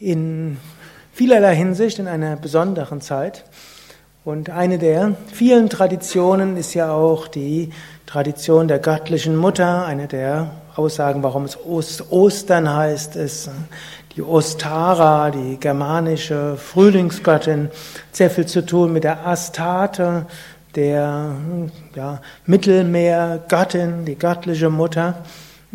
in vielerlei Hinsicht in einer besonderen Zeit. Und eine der vielen Traditionen ist ja auch die Tradition der göttlichen Mutter. Eine der Aussagen, warum es Ostern heißt, ist die Ostara, die germanische Frühlingsgöttin, sehr viel zu tun mit der Astarte, der ja, Mittelmeergöttin, die göttliche Mutter,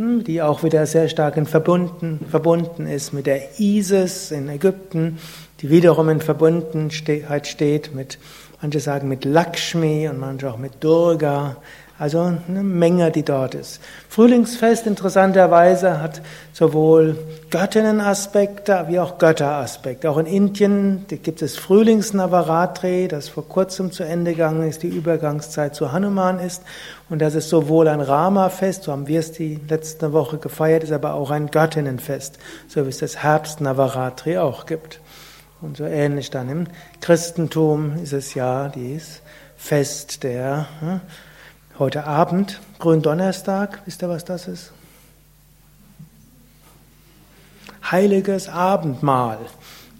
die auch wieder sehr stark in verbunden, verbunden ist mit der Isis in Ägypten, die wiederum in Verbundenheit steht mit, manche sagen mit Lakshmi und manche auch mit Durga. Also eine Menge, die dort ist. Frühlingsfest interessanterweise hat sowohl Göttinnenaspekte wie auch Götteraspekte. Auch in Indien gibt es Frühlingsnavaratri, das vor kurzem zu Ende gegangen ist, die Übergangszeit zu Hanuman ist. Und das ist sowohl ein Rama-Fest, so haben wir es die letzte Woche gefeiert, ist aber auch ein Göttinnenfest, so wie es das Herbst-Navaratri auch gibt. Und so ähnlich dann im Christentum ist es ja dieses Fest der hm, Heute Abend, Gründonnerstag, wisst ihr, was das ist? Heiliges Abendmahl.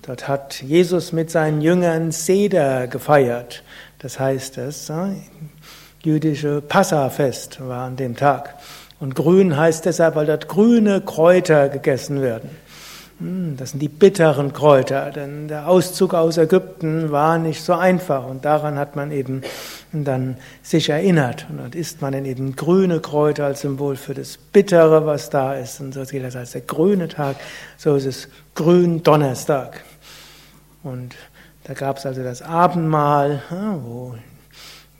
Dort hat Jesus mit seinen Jüngern Seder gefeiert. Das heißt, das jüdische Passafest war an dem Tag. Und grün heißt deshalb, weil dort grüne Kräuter gegessen werden. Hm, das sind die bitteren Kräuter, denn der Auszug aus Ägypten war nicht so einfach und daran hat man eben dann sich erinnert. Und dann isst man dann eben grüne Kräuter als Symbol für das Bittere, was da ist. Und so gilt das als der grüne Tag, so ist es grün Donnerstag. Und da gab es also das Abendmahl, wo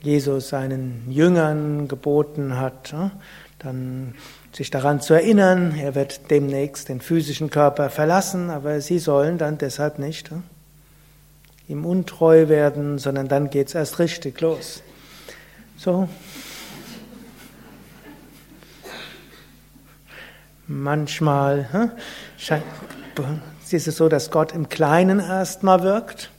Jesus seinen Jüngern geboten hat, dann sich daran zu erinnern, er wird demnächst den physischen Körper verlassen, aber sie sollen dann deshalb nicht ihm untreu werden, sondern dann geht es erst richtig los. So. Manchmal hm, ist es so, dass Gott im Kleinen erstmal wirkt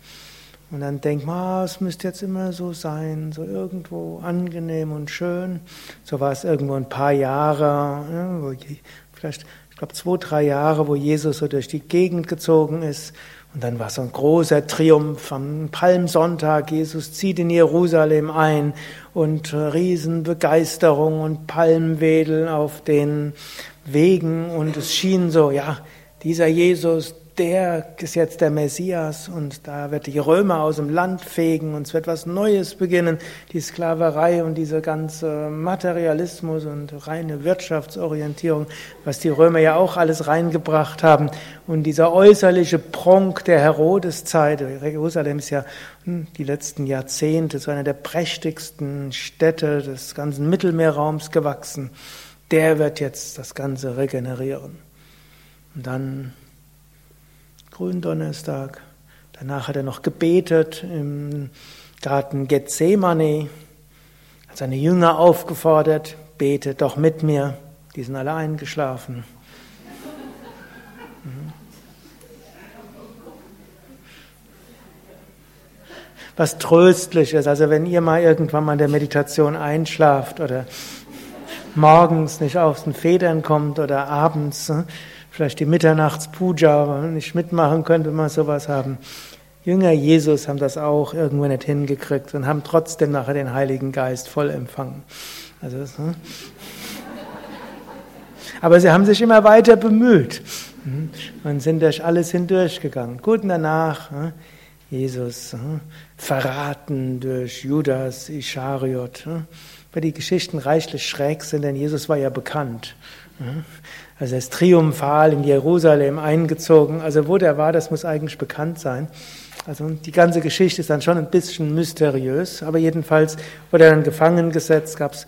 und dann denkt man, ah, es müsste jetzt immer so sein, so irgendwo angenehm und schön. So war es irgendwo ein paar Jahre, vielleicht, ich glaube, zwei, drei Jahre, wo Jesus so durch die Gegend gezogen ist. Und dann war so ein großer Triumph am Palmsonntag. Jesus zieht in Jerusalem ein und Riesenbegeisterung und Palmwedel auf den Wegen. Und es schien so, ja, dieser Jesus, der ist jetzt der Messias und da wird die Römer aus dem Land fegen und es wird was Neues beginnen. Die Sklaverei und dieser ganze Materialismus und reine Wirtschaftsorientierung, was die Römer ja auch alles reingebracht haben. Und dieser äußerliche Prunk der Herodeszeit, Jerusalem ist ja hm, die letzten Jahrzehnte zu einer der prächtigsten Städte des ganzen Mittelmeerraums gewachsen. Der wird jetzt das Ganze regenerieren. Und dann Gründonnerstag. Danach hat er noch gebetet im Garten Gethsemane, hat seine Jünger aufgefordert, betet doch mit mir. Die sind alle eingeschlafen. Mhm. Was tröstlich ist, also wenn ihr mal irgendwann mal in der Meditation einschlaft oder morgens nicht aus den Federn kommt oder abends, ne, vielleicht die Mitternachtspuja nicht mitmachen könnt, wenn wir sowas haben. Jünger Jesus haben das auch irgendwo nicht hingekriegt und haben trotzdem nachher den Heiligen Geist voll empfangen. Also, hm? Aber sie haben sich immer weiter bemüht hm? und sind durch alles hindurchgegangen. Gut, und danach hm? Jesus verraten durch Judas Ischariot. Weil die Geschichten reichlich schräg sind, denn Jesus war ja bekannt. Also er ist triumphal in Jerusalem eingezogen. Also wo der war, das muss eigentlich bekannt sein. Also die ganze Geschichte ist dann schon ein bisschen mysteriös, aber jedenfalls wurde er dann gefangen gesetzt, gab es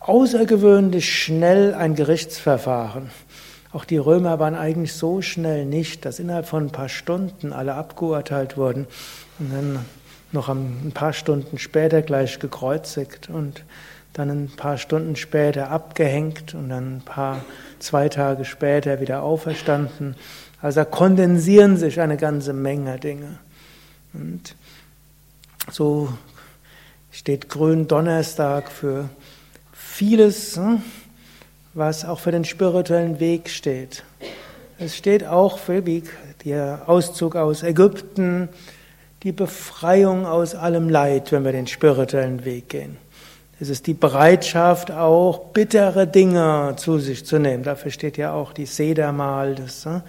außergewöhnlich schnell ein Gerichtsverfahren. Auch die Römer waren eigentlich so schnell nicht, dass innerhalb von ein paar Stunden alle abgeurteilt wurden und dann noch ein paar Stunden später gleich gekreuzigt und dann ein paar Stunden später abgehängt und dann ein paar, zwei Tage später wieder auferstanden. Also da kondensieren sich eine ganze Menge Dinge. Und so steht Gründonnerstag für vieles, hm, was auch für den spirituellen Weg steht. Es steht auch für, wie der Auszug aus Ägypten, die Befreiung aus allem Leid, wenn wir den spirituellen Weg gehen. Es ist die Bereitschaft, auch bittere Dinge zu sich zu nehmen. Dafür steht ja auch die Sedermal des, äh,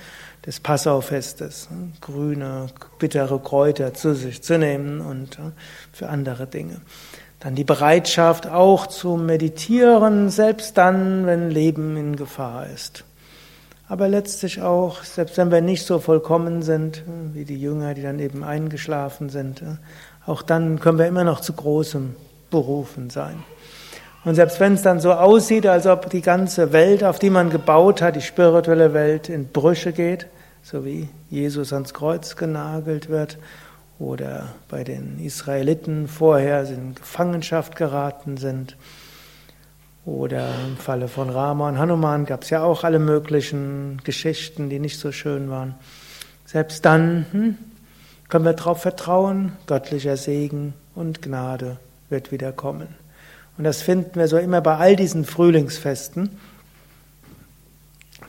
des Passaufestes, äh, grüne, bittere Kräuter zu sich zu nehmen und äh, für andere Dinge. Dann die Bereitschaft auch zu meditieren, selbst dann, wenn Leben in Gefahr ist. Aber letztlich auch, selbst wenn wir nicht so vollkommen sind, wie die Jünger, die dann eben eingeschlafen sind, auch dann können wir immer noch zu großem berufen sein. Und selbst wenn es dann so aussieht, als ob die ganze Welt, auf die man gebaut hat, die spirituelle Welt in Brüche geht, so wie Jesus ans Kreuz genagelt wird, oder bei den Israeliten vorher in Gefangenschaft geraten sind, oder im Falle von Rama und Hanuman gab es ja auch alle möglichen Geschichten, die nicht so schön waren. Selbst dann hm, können wir darauf vertrauen, göttlicher Segen und Gnade wird wieder kommen. Und das finden wir so immer bei all diesen Frühlingsfesten.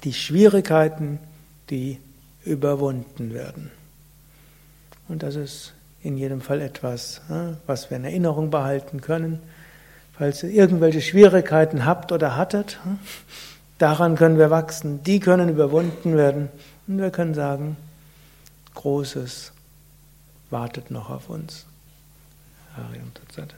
Die Schwierigkeiten, die überwunden werden. Und das ist in jedem Fall etwas, was wir in Erinnerung behalten können. Falls ihr irgendwelche Schwierigkeiten habt oder hattet, daran können wir wachsen. Die können überwunden werden. Und wir können sagen, Großes wartet noch auf uns. Ariam Tatsat.